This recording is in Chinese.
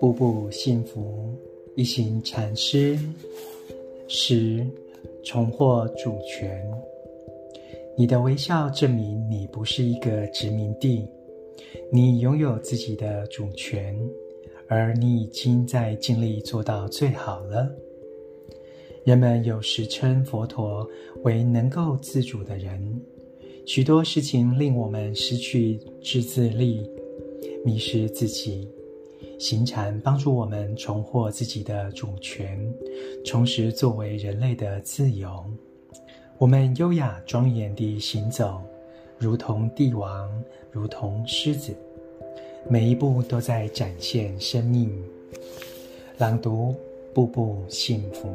步步幸福，一行禅师。十，重获主权。你的微笑证明你不是一个殖民地，你拥有自己的主权，而你已经在尽力做到最好了。人们有时称佛陀为能够自主的人。许多事情令我们失去自制力，迷失自己。行禅帮助我们重获自己的主权，重拾作为人类的自由。我们优雅庄严地行走，如同帝王，如同狮子，每一步都在展现生命。朗读，步步幸福。